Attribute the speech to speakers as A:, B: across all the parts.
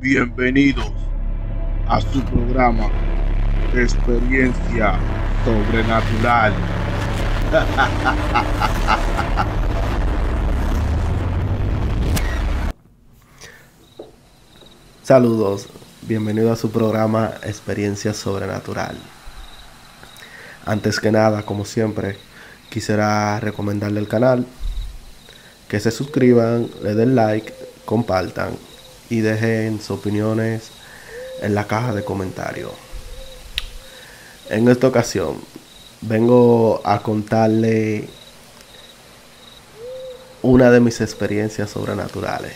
A: Bienvenidos a su programa Experiencia Sobrenatural.
B: Saludos, bienvenido a su programa Experiencia Sobrenatural. Antes que nada, como siempre, quisiera recomendarle el canal, que se suscriban, le den like, compartan y dejen sus opiniones en la caja de comentarios. En esta ocasión vengo a contarle una de mis experiencias sobrenaturales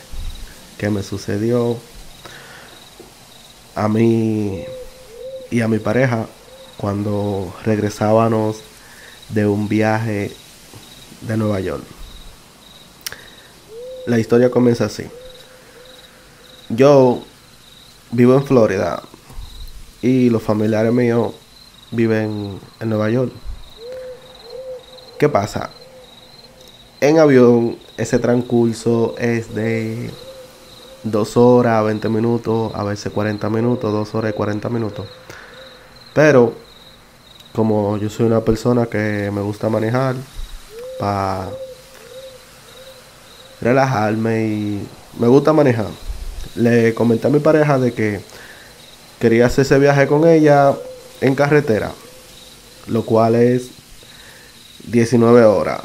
B: que me sucedió a mí y a mi pareja cuando regresábamos de un viaje de Nueva York. La historia comienza así. Yo vivo en Florida y los familiares míos viven en Nueva York. ¿Qué pasa? En avión ese transcurso es de 2 horas, 20 minutos, a veces 40 minutos, 2 horas y 40 minutos. Pero como yo soy una persona que me gusta manejar para relajarme y me gusta manejar. Le comenté a mi pareja de que quería hacer ese viaje con ella en carretera, lo cual es 19 horas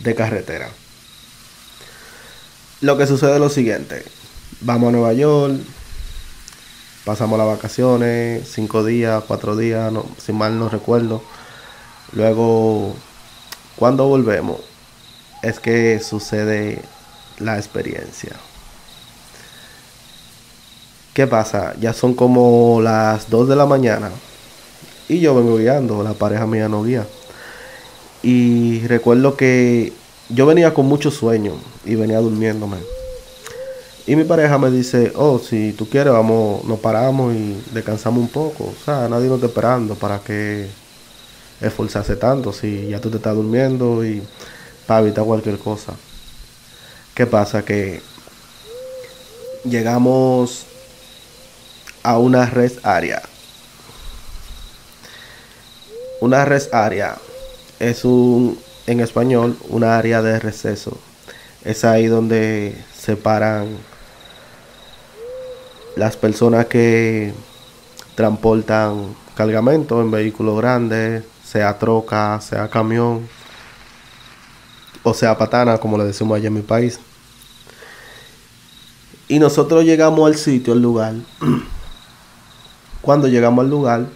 B: de carretera. Lo que sucede es lo siguiente, vamos a Nueva York, pasamos las vacaciones, 5 días, 4 días, no, si mal no recuerdo. Luego, cuando volvemos, es que sucede la experiencia. ¿Qué pasa? Ya son como las 2 de la mañana y yo vengo guiando, la pareja mía no guía. Y recuerdo que yo venía con mucho sueño y venía durmiéndome. Y mi pareja me dice, oh, si tú quieres, vamos, nos paramos y descansamos un poco. O sea, nadie nos está esperando para que esforzarse tanto si ya tú te estás durmiendo y para evitar cualquier cosa. ¿Qué pasa? Que llegamos a una red área. Una red área es un, en español, una área de receso. Es ahí donde se paran las personas que transportan cargamento en vehículos grandes, sea troca, sea camión, o sea patana, como le decimos allá en mi país. Y nosotros llegamos al sitio, al lugar. Cuando llegamos al lugar,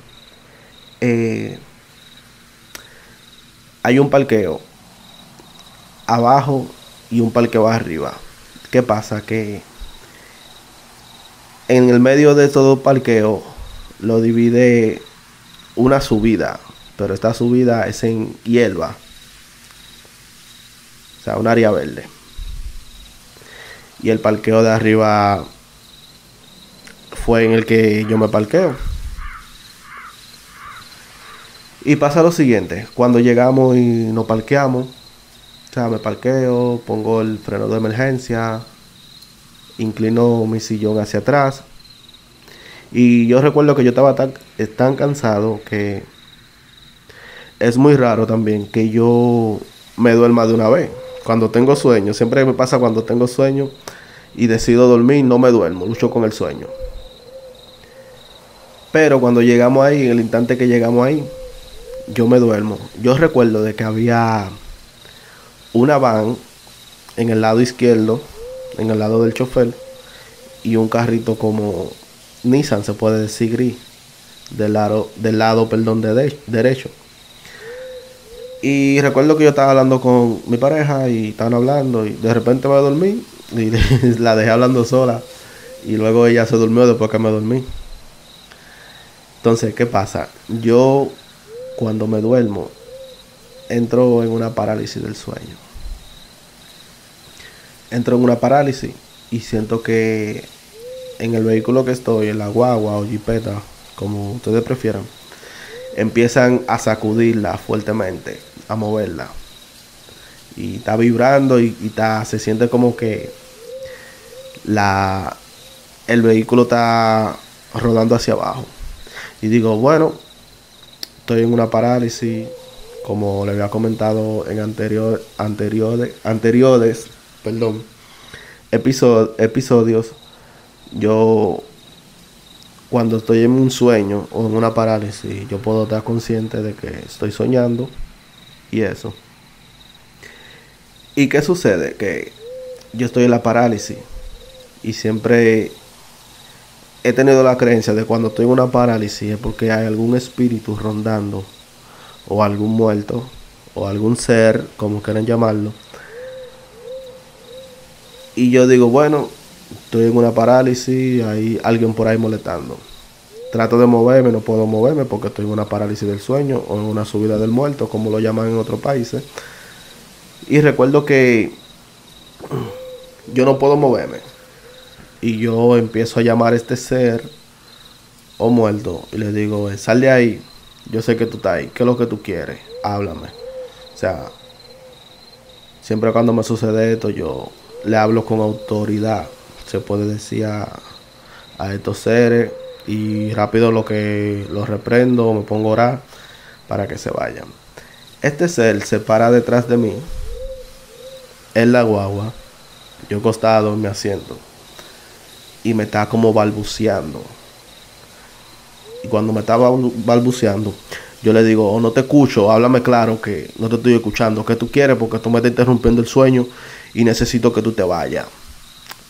B: eh, hay un parqueo abajo y un parqueo arriba. ¿Qué pasa? Que en el medio de todo parqueo lo divide una subida, pero esta subida es en hierba, o sea, un área verde. Y el parqueo de arriba fue en el que yo me parqueo. Y pasa lo siguiente, cuando llegamos y nos parqueamos, o sea, me parqueo, pongo el freno de emergencia, inclino mi sillón hacia atrás. Y yo recuerdo que yo estaba tan, tan cansado que es muy raro también que yo me duerma de una vez. Cuando tengo sueño, siempre me pasa cuando tengo sueño y decido dormir, no me duermo, lucho con el sueño. Pero cuando llegamos ahí, en el instante que llegamos ahí, yo me duermo. Yo recuerdo de que había una van en el lado izquierdo en el lado del chofer y un carrito como Nissan, se puede decir gris, del lado, del lado perdón, de derecho. Y recuerdo que yo estaba hablando con mi pareja y estaban hablando y de repente me dormí y la dejé hablando sola y luego ella se durmió después que me dormí. Entonces, ¿qué pasa? Yo cuando me duermo entro en una parálisis del sueño entro en una parálisis y siento que en el vehículo que estoy, en la guagua o jipeta, como ustedes prefieran, empiezan a sacudirla fuertemente, a moverla. Y está vibrando y, está, se siente como que la, el vehículo está rodando hacia abajo. Y digo, bueno, estoy en una parálisis, como le había comentado en anterior, anteriores, anteriores perdón, episodios, yo cuando estoy en un sueño o en una parálisis, yo puedo estar consciente de que estoy soñando y eso. ¿Y qué sucede? Que yo estoy en la parálisis y siempre he tenido la creencia de cuando estoy en una parálisis es porque hay algún espíritu rondando o algún muerto o algún ser, como quieran llamarlo. Y yo digo, bueno, estoy en una parálisis, hay alguien por ahí molestando. Trato de moverme, no puedo moverme porque estoy en una parálisis del sueño o en una subida del muerto, como lo llaman en otros países. Y recuerdo que yo no puedo moverme y yo empiezo a llamar a este ser o muerto y le digo, sal de ahí, yo sé que tú estás ahí, ¿qué es lo que tú quieres? Háblame. O sea, siempre cuando me sucede esto yo le hablo con autoridad, se puede decir a, a estos seres y rápido lo que los reprendo, me pongo a orar para que se vayan. Este ser se para detrás de mí en la guagua, yo acostado en mi asiento y me está como balbuceando. Y cuando me estaba balbuceando, yo le digo, oh, no te escucho, háblame claro que no te estoy escuchando, ¿qué tú quieres? Porque tú me estás interrumpiendo el sueño y necesito que tú te vayas.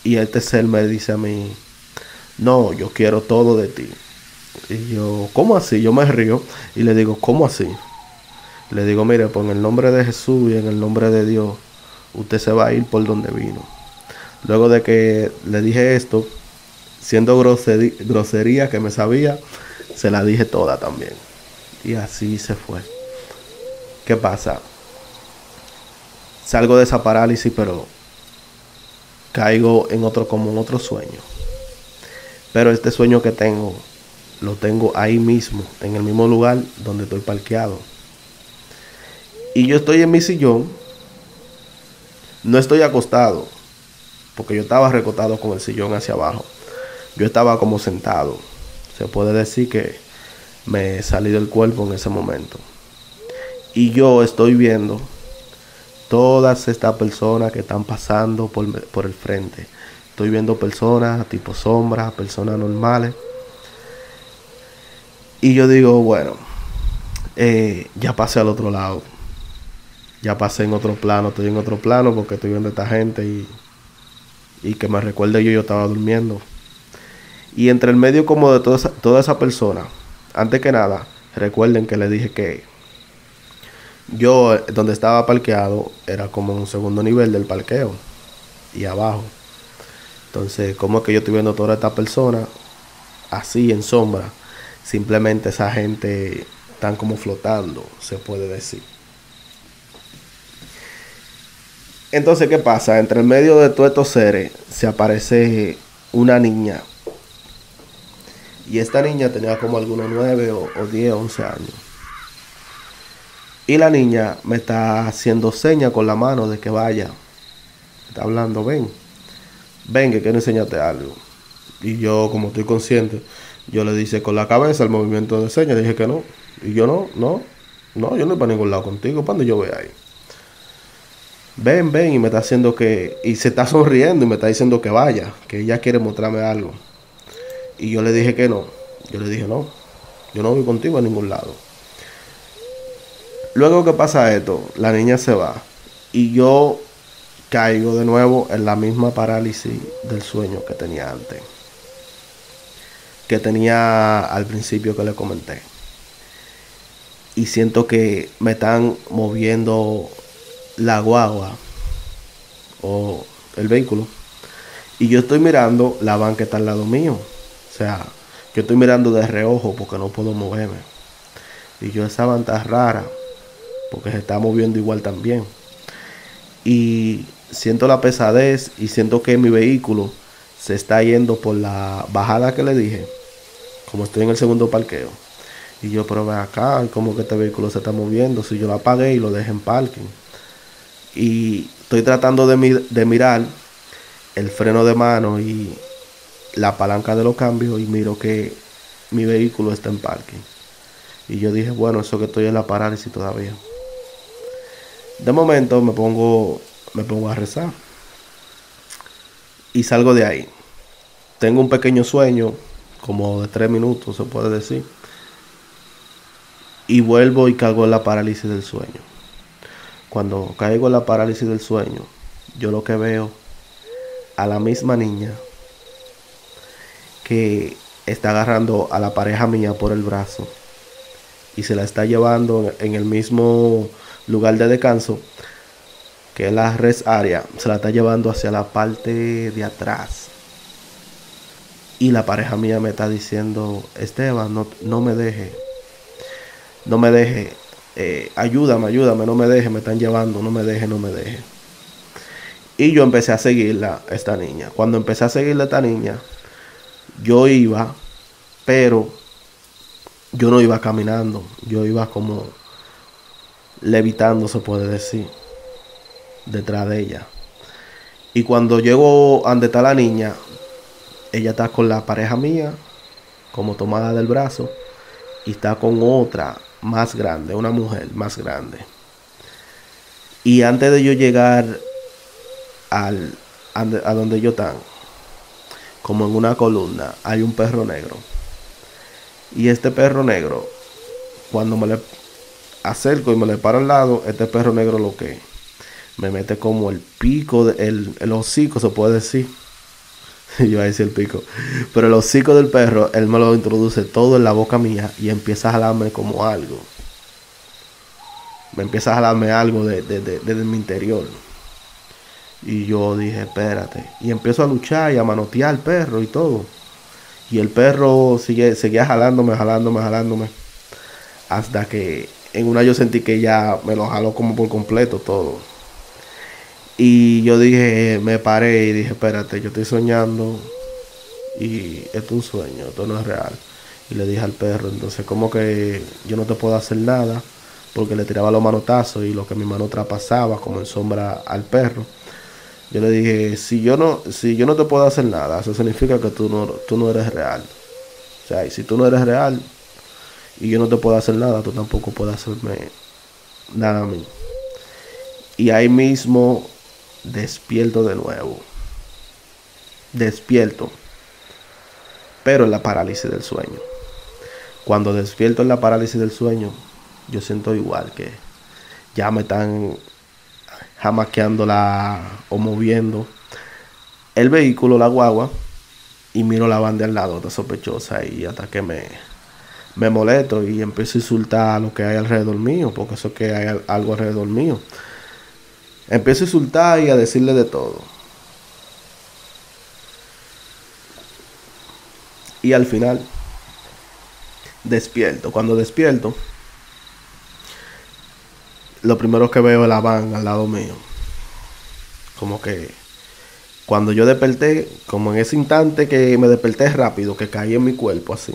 B: Y este ser me dice a mí, no, yo quiero todo de ti. Y yo, ¿cómo así? Yo me río y le digo, ¿cómo así? Le digo, mire, pues en el nombre de Jesús y en el nombre de Dios, usted se va a ir por donde vino. Luego de que le dije esto, siendo grosería, que me sabía, se la dije toda también. Y así se fue. ¿Qué pasa? Salgo de esa parálisis, pero caigo en otro como en otro sueño. Pero este sueño que tengo, lo tengo ahí mismo, en el mismo lugar donde estoy parqueado. Y yo estoy en mi sillón, no estoy acostado, porque yo estaba recostado con el sillón hacia abajo yo estaba como sentado. Se puede decir que me salí del cuerpo en ese momento. Y yo estoy viendo todas estas personas que están pasando por, por el frente. Estoy viendo personas tipo sombras, personas normales. Y yo digo, bueno, eh, ya pasé al otro lado. Ya pasé en otro plano, estoy en otro plano porque estoy viendo a esta gente y, y que me recuerde yo, yo estaba durmiendo. Y entre el medio como de toda esa, toda persona, antes que nada, recuerden que le dije que yo donde estaba parqueado era como un segundo nivel del parqueo y abajo. Entonces, como es que yo estoy viendo toda esta persona así en sombra? Simplemente esa gente están como flotando, se puede decir. Entonces, ¿qué pasa? Entre el medio de todos estos seres se aparece una niña y esta niña tenía como algunos 9 o, o 10, 11 años. Y la niña me está haciendo seña con la mano de que vaya. está hablando, ven. Ven, que quiero enseñarte algo. Y yo, como estoy consciente, yo le dice con la cabeza el movimiento de señas. Dije que no. Y yo no, no, no, yo no voy para ningún lado contigo. cuando yo voy ahí? Ven, ven. Y me está haciendo que. Y se está sonriendo y me está diciendo que vaya. Que ella quiere mostrarme algo. Y yo le dije que no. Yo le dije, no, yo no voy contigo a ningún lado. Luego que pasa esto, la niña se va. Y yo caigo de nuevo en la misma parálisis del sueño que tenía antes. Que tenía al principio que le comenté. Y siento que me están moviendo la guagua o el vehículo. Y yo estoy mirando la van que está al lado mío. Sea, yo estoy mirando de reojo porque no puedo moverme. Y yo esa tan rara porque se está moviendo igual también. Y siento la pesadez y siento que mi vehículo se está yendo por la bajada que le dije. Como estoy en el segundo parqueo. Y yo, pero acá, como que este vehículo se está moviendo. Si yo lo apagué y lo dejé en parking. Y estoy tratando de mirar el freno de mano y la palanca de los cambios y miro que mi vehículo está en parking. Y yo dije, bueno, eso que estoy en la parálisis todavía. De momento me pongo, me pongo a rezar. Y salgo de ahí. Tengo un pequeño sueño, como de tres minutos se puede decir. Y vuelvo y caigo en la parálisis del sueño. Cuando caigo en la parálisis del sueño, yo lo que veo a la misma niña que está agarrando a la pareja mía por el brazo y se la está llevando en el mismo lugar de descanso que la res área se la está llevando hacia la parte de atrás. Y la pareja mía me está diciendo Esteban no, no me deje no me deje eh, ayúdame ayúdame no me deje me están llevando no me deje no me deje y yo empecé a seguirla esta niña. Cuando empecé a seguirla esta niña yo iba, pero yo no iba caminando, yo iba como levitando, se puede decir, detrás de ella. Y cuando llego donde está la niña, ella está con la pareja mía, como tomada del brazo, y está con otra más grande, una mujer más grande. Y antes de yo llegar al, a donde yo están, como en una columna, hay un perro negro. Y este perro negro, cuando me le acerco y me le paro al lado, este perro negro lo que me mete como el pico, el, el hocico se puede decir. Yo a decir el pico. Pero el hocico del perro, él me lo introduce todo en la boca mía y empieza a jalarme como algo. Me empieza a jalarme algo desde de, de, mi interior. Y yo dije, espérate. Y empiezo a luchar y a manotear al perro y todo. Y el perro sigue, seguía jalándome, jalándome, jalándome. Hasta que en una yo sentí que ya me lo jaló como por completo todo. Y yo dije, me paré y dije, espérate, yo estoy soñando. Y esto es un sueño, esto no es real. Y le dije al perro, entonces como que yo no te puedo hacer nada. Porque le tiraba los manotazos y lo que mi mano traspasaba como en sombra al perro. Yo le dije, si yo no, si yo no te puedo hacer nada, eso significa que tú no, tú no eres real. O sea, y si tú no eres real y yo no te puedo hacer nada, tú tampoco puedes hacerme nada a mí. Y ahí mismo despierto de nuevo. Despierto. Pero en la parálisis del sueño. Cuando despierto en la parálisis del sueño, yo siento igual que ya me están jamaqueándola o moviendo el vehículo, la guagua, y miro la banda al lado, de sospechosa, y hasta que me, me molesto y empiezo a insultar a lo que hay alrededor mío, porque eso que hay algo alrededor mío. Empiezo a insultar y a decirle de todo. Y al final, despierto. Cuando despierto, lo primero que veo es la van al lado mío. Como que cuando yo desperté, como en ese instante que me desperté rápido, que caí en mi cuerpo así.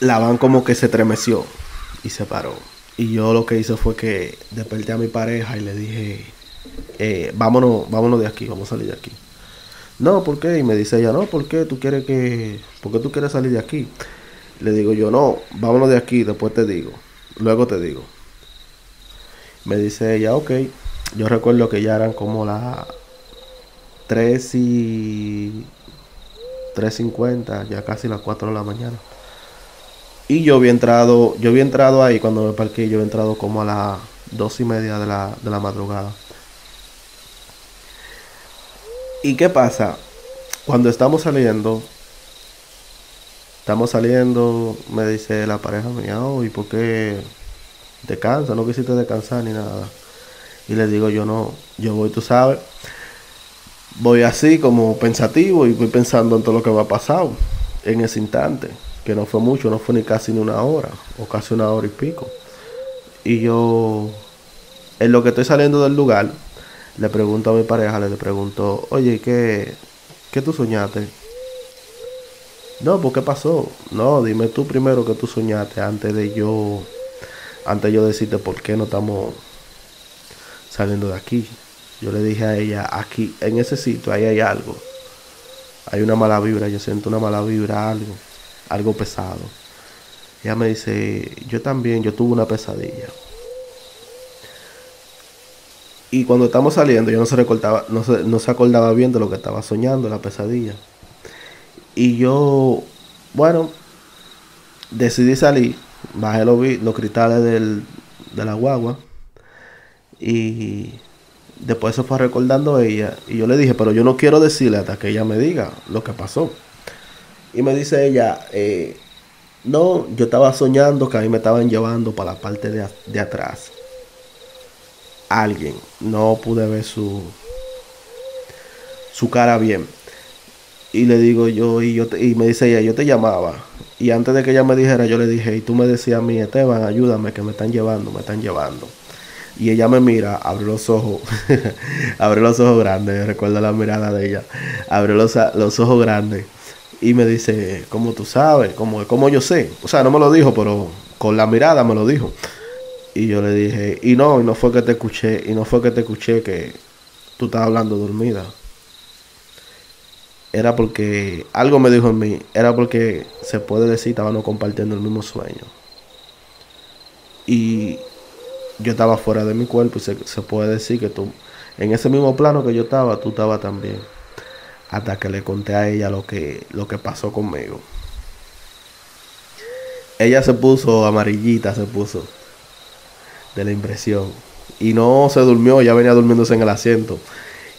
B: La van como que se tremeció y se paró. Y yo lo que hice fue que desperté a mi pareja y le dije, eh, vámonos, vámonos de aquí, vamos a salir de aquí. No, ¿por qué? Y me dice ella, no, ¿por qué tú quieres que, por qué tú quieres salir de aquí? Le digo yo, no, vámonos de aquí, después te digo. Luego te digo. Me dice ella, ok. Yo recuerdo que ya eran como las 3 y 3.50, ya casi las 4 de la mañana. Y yo había entrado, yo había entrado ahí cuando me parqué, yo había entrado como a las 2 y media de la, de la madrugada. ¿Y qué pasa? Cuando estamos saliendo, Estamos saliendo, me dice la pareja mía, oh, ¿y por qué descansa? No quisiste descansar ni nada. Y le digo, yo no, yo voy, tú sabes, voy así como pensativo y voy pensando en todo lo que va a pasar en ese instante, que no fue mucho, no fue ni casi ni una hora, o casi una hora y pico. Y yo, en lo que estoy saliendo del lugar, le pregunto a mi pareja, le pregunto, oye, ¿qué, qué tú soñaste? No, ¿por qué pasó? No, dime tú primero que tú soñaste antes de yo, antes de yo decirte por qué no estamos saliendo de aquí. Yo le dije a ella, aquí, en ese sitio, ahí hay algo. hay una mala vibra, yo siento una mala vibra, algo, algo pesado. Ella me dice, yo también, yo tuve una pesadilla. Y cuando estamos saliendo, yo no se recordaba, no se, no se acordaba bien de lo que estaba soñando, la pesadilla. Y yo, bueno, decidí salir, bajé los, los cristales del, de la guagua y después se fue recordando ella y yo le dije, pero yo no quiero decirle hasta que ella me diga lo que pasó. Y me dice ella, eh, no, yo estaba soñando que a mí me estaban llevando para la parte de, de atrás. Alguien, no pude ver su, su cara bien. Y le digo yo, y, yo y me dice ella, yo te llamaba. Y antes de que ella me dijera, yo le dije, y tú me decías a mí, Esteban, ayúdame, que me están llevando, me están llevando. Y ella me mira, abre los ojos, abre los ojos grandes, recuerdo la mirada de ella, abre los, los ojos grandes y me dice, ¿cómo tú sabes? ¿Cómo, ¿Cómo yo sé? O sea, no me lo dijo, pero con la mirada me lo dijo. Y yo le dije, y no, y no fue que te escuché, y no fue que te escuché que tú estabas hablando dormida. Era porque algo me dijo en mí, era porque se puede decir, estábamos compartiendo el mismo sueño. Y yo estaba fuera de mi cuerpo y se, se puede decir que tú, en ese mismo plano que yo estaba, tú estabas también. Hasta que le conté a ella lo que, lo que pasó conmigo. Ella se puso amarillita, se puso de la impresión. Y no se durmió, ya venía durmiéndose en el asiento.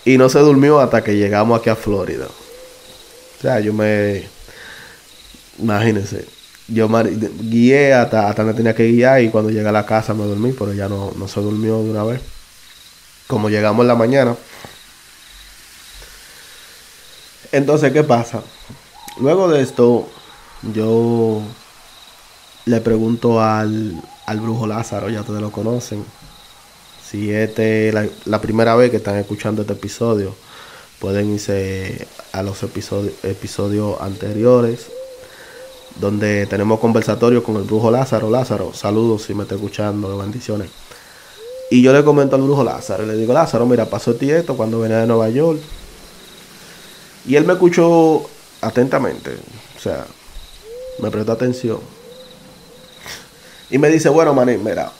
B: Y no se durmió hasta que llegamos aquí a Florida. O sea, yo me... Imagínense, yo guié hasta, hasta donde tenía que guiar y cuando llegué a la casa me dormí, pero ya no, no se durmió de una vez. Como llegamos en la mañana. Entonces, ¿qué pasa? Luego de esto, yo le pregunto al, al brujo Lázaro, ya ustedes lo conocen. Si este es la, primera vez que están escuchando este episodio, pueden irse a los episodios, episodios anteriores donde tenemos conversatorios con el brujo Lázaro. Lázaro, saludos si me está escuchando, bendiciones. Y yo le comento al brujo Lázaro, le digo, Lázaro, mira, pasó esto cuando venía de Nueva York. Y él me escuchó atentamente, o sea, me prestó atención. Y me dice, bueno, maní, mira,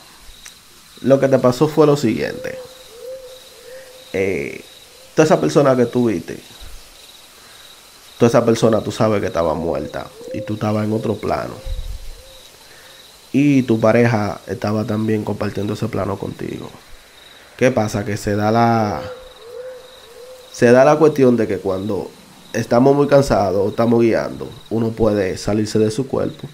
B: lo que te pasó fue lo siguiente. Eh, toda esa persona que tú viste, toda esa persona tú sabes que estaba muerta y tú estabas en otro plano. Y tu pareja estaba también compartiendo ese plano contigo. ¿Qué pasa? Que se da la se da la cuestión de que cuando estamos muy cansados o estamos guiando, uno puede salirse de su cuerpo.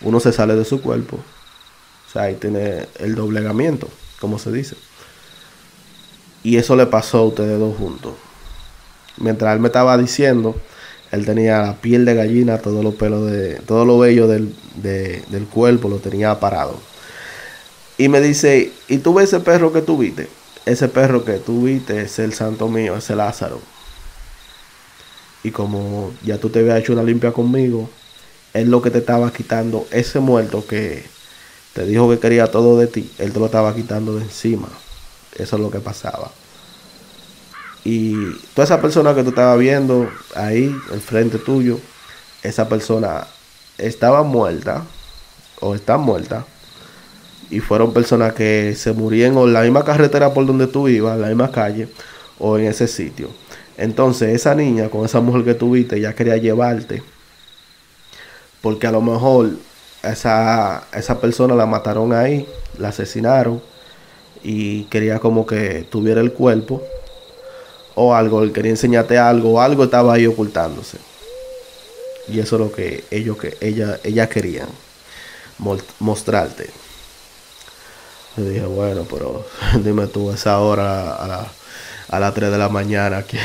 B: Uno se sale de su cuerpo. O sea, ahí tiene el doblegamiento, como se dice. Y eso le pasó a ustedes dos juntos mientras él me estaba diciendo, él tenía la piel de gallina, todos los pelos de, todo lo bello del, del cuerpo lo tenía parado. Y me dice, ¿y tú ves ese perro que tú viste? Ese perro que tú viste es el santo mío, es el Lázaro. Y como ya tú te habías hecho una limpia conmigo, él lo que te estaba quitando, ese muerto que te dijo que quería todo de ti, él te lo estaba quitando de encima. Eso es lo que pasaba. Y toda esa persona que tú estabas viendo ahí, enfrente tuyo, esa persona estaba muerta o está muerta. Y fueron personas que se murieron en la misma carretera por donde tú ibas, en la misma calle o en ese sitio. Entonces esa niña con esa mujer que tuviste ya quería llevarte. Porque a lo mejor esa, esa persona la mataron ahí, la asesinaron y quería como que tuviera el cuerpo o algo, él quería enseñarte algo, algo estaba ahí ocultándose. Y eso es lo que ellos que ella, ella querían mostrarte. Yo dije, bueno, pero dime tú, esa hora a, a las 3 de la mañana, ¿quién,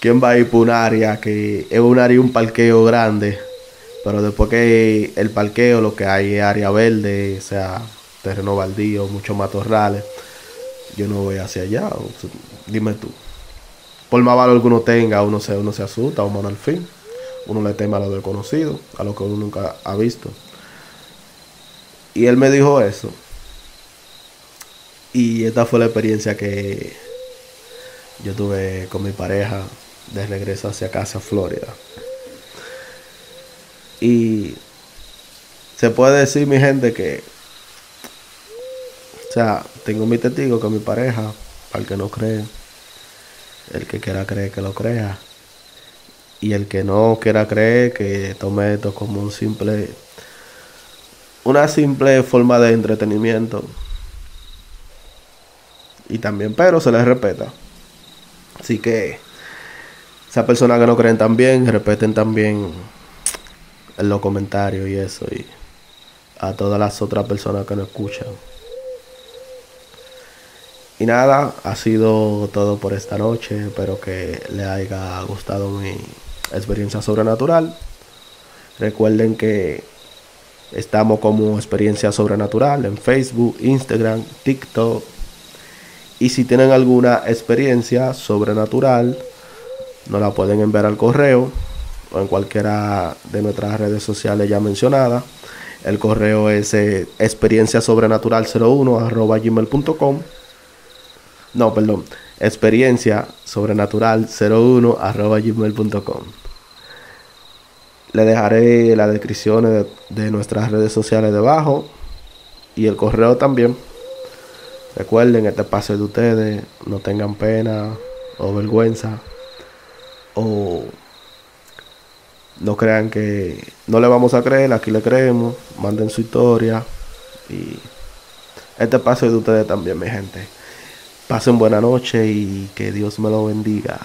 B: ¿quién va a ir por un área que es un área, un parqueo grande? Pero después que el parqueo, lo que hay es área verde, o sea, terreno baldío, muchos matorrales. Yo no voy hacia allá. Dime tú por más valor que uno tenga, uno se, uno se asusta, al fin. Uno le teme a lo desconocido, a lo que uno nunca ha visto. Y él me dijo eso. Y esta fue la experiencia que yo tuve con mi pareja de regreso hacia casa, Florida. Y se puede decir, mi gente, que, tengo mi testigo con mi pareja, el que no cree, el que quiera creer que lo crea, y el que no quiera creer que tome esto como un simple, una simple forma de entretenimiento. Y también, pero se les respeta. Así que, esas personas que no creen también, respeten también en los comentarios y eso. Y a todas las otras personas que no escuchan. Y nada, ha sido todo por esta noche. Espero que les haya gustado mi experiencia sobrenatural. Recuerden que estamos como experiencia sobrenatural en Facebook, Instagram, TikTok. Y si tienen alguna experiencia sobrenatural, nos la pueden enviar al correo o en cualquiera de nuestras redes sociales ya mencionadas. El correo es eh, experienciasobrenatural01 gmail.com. No, perdón. Experiencia sobrenatural 01 gmail.com. Le dejaré las descripciones de nuestras redes sociales debajo y el correo también. Recuerden, este espacio de ustedes, no tengan pena o vergüenza o no crean que no le vamos a creer, aquí le creemos, manden su historia y este espacio es de ustedes también, mi gente. Pasen buena noche y que Dios me lo bendiga.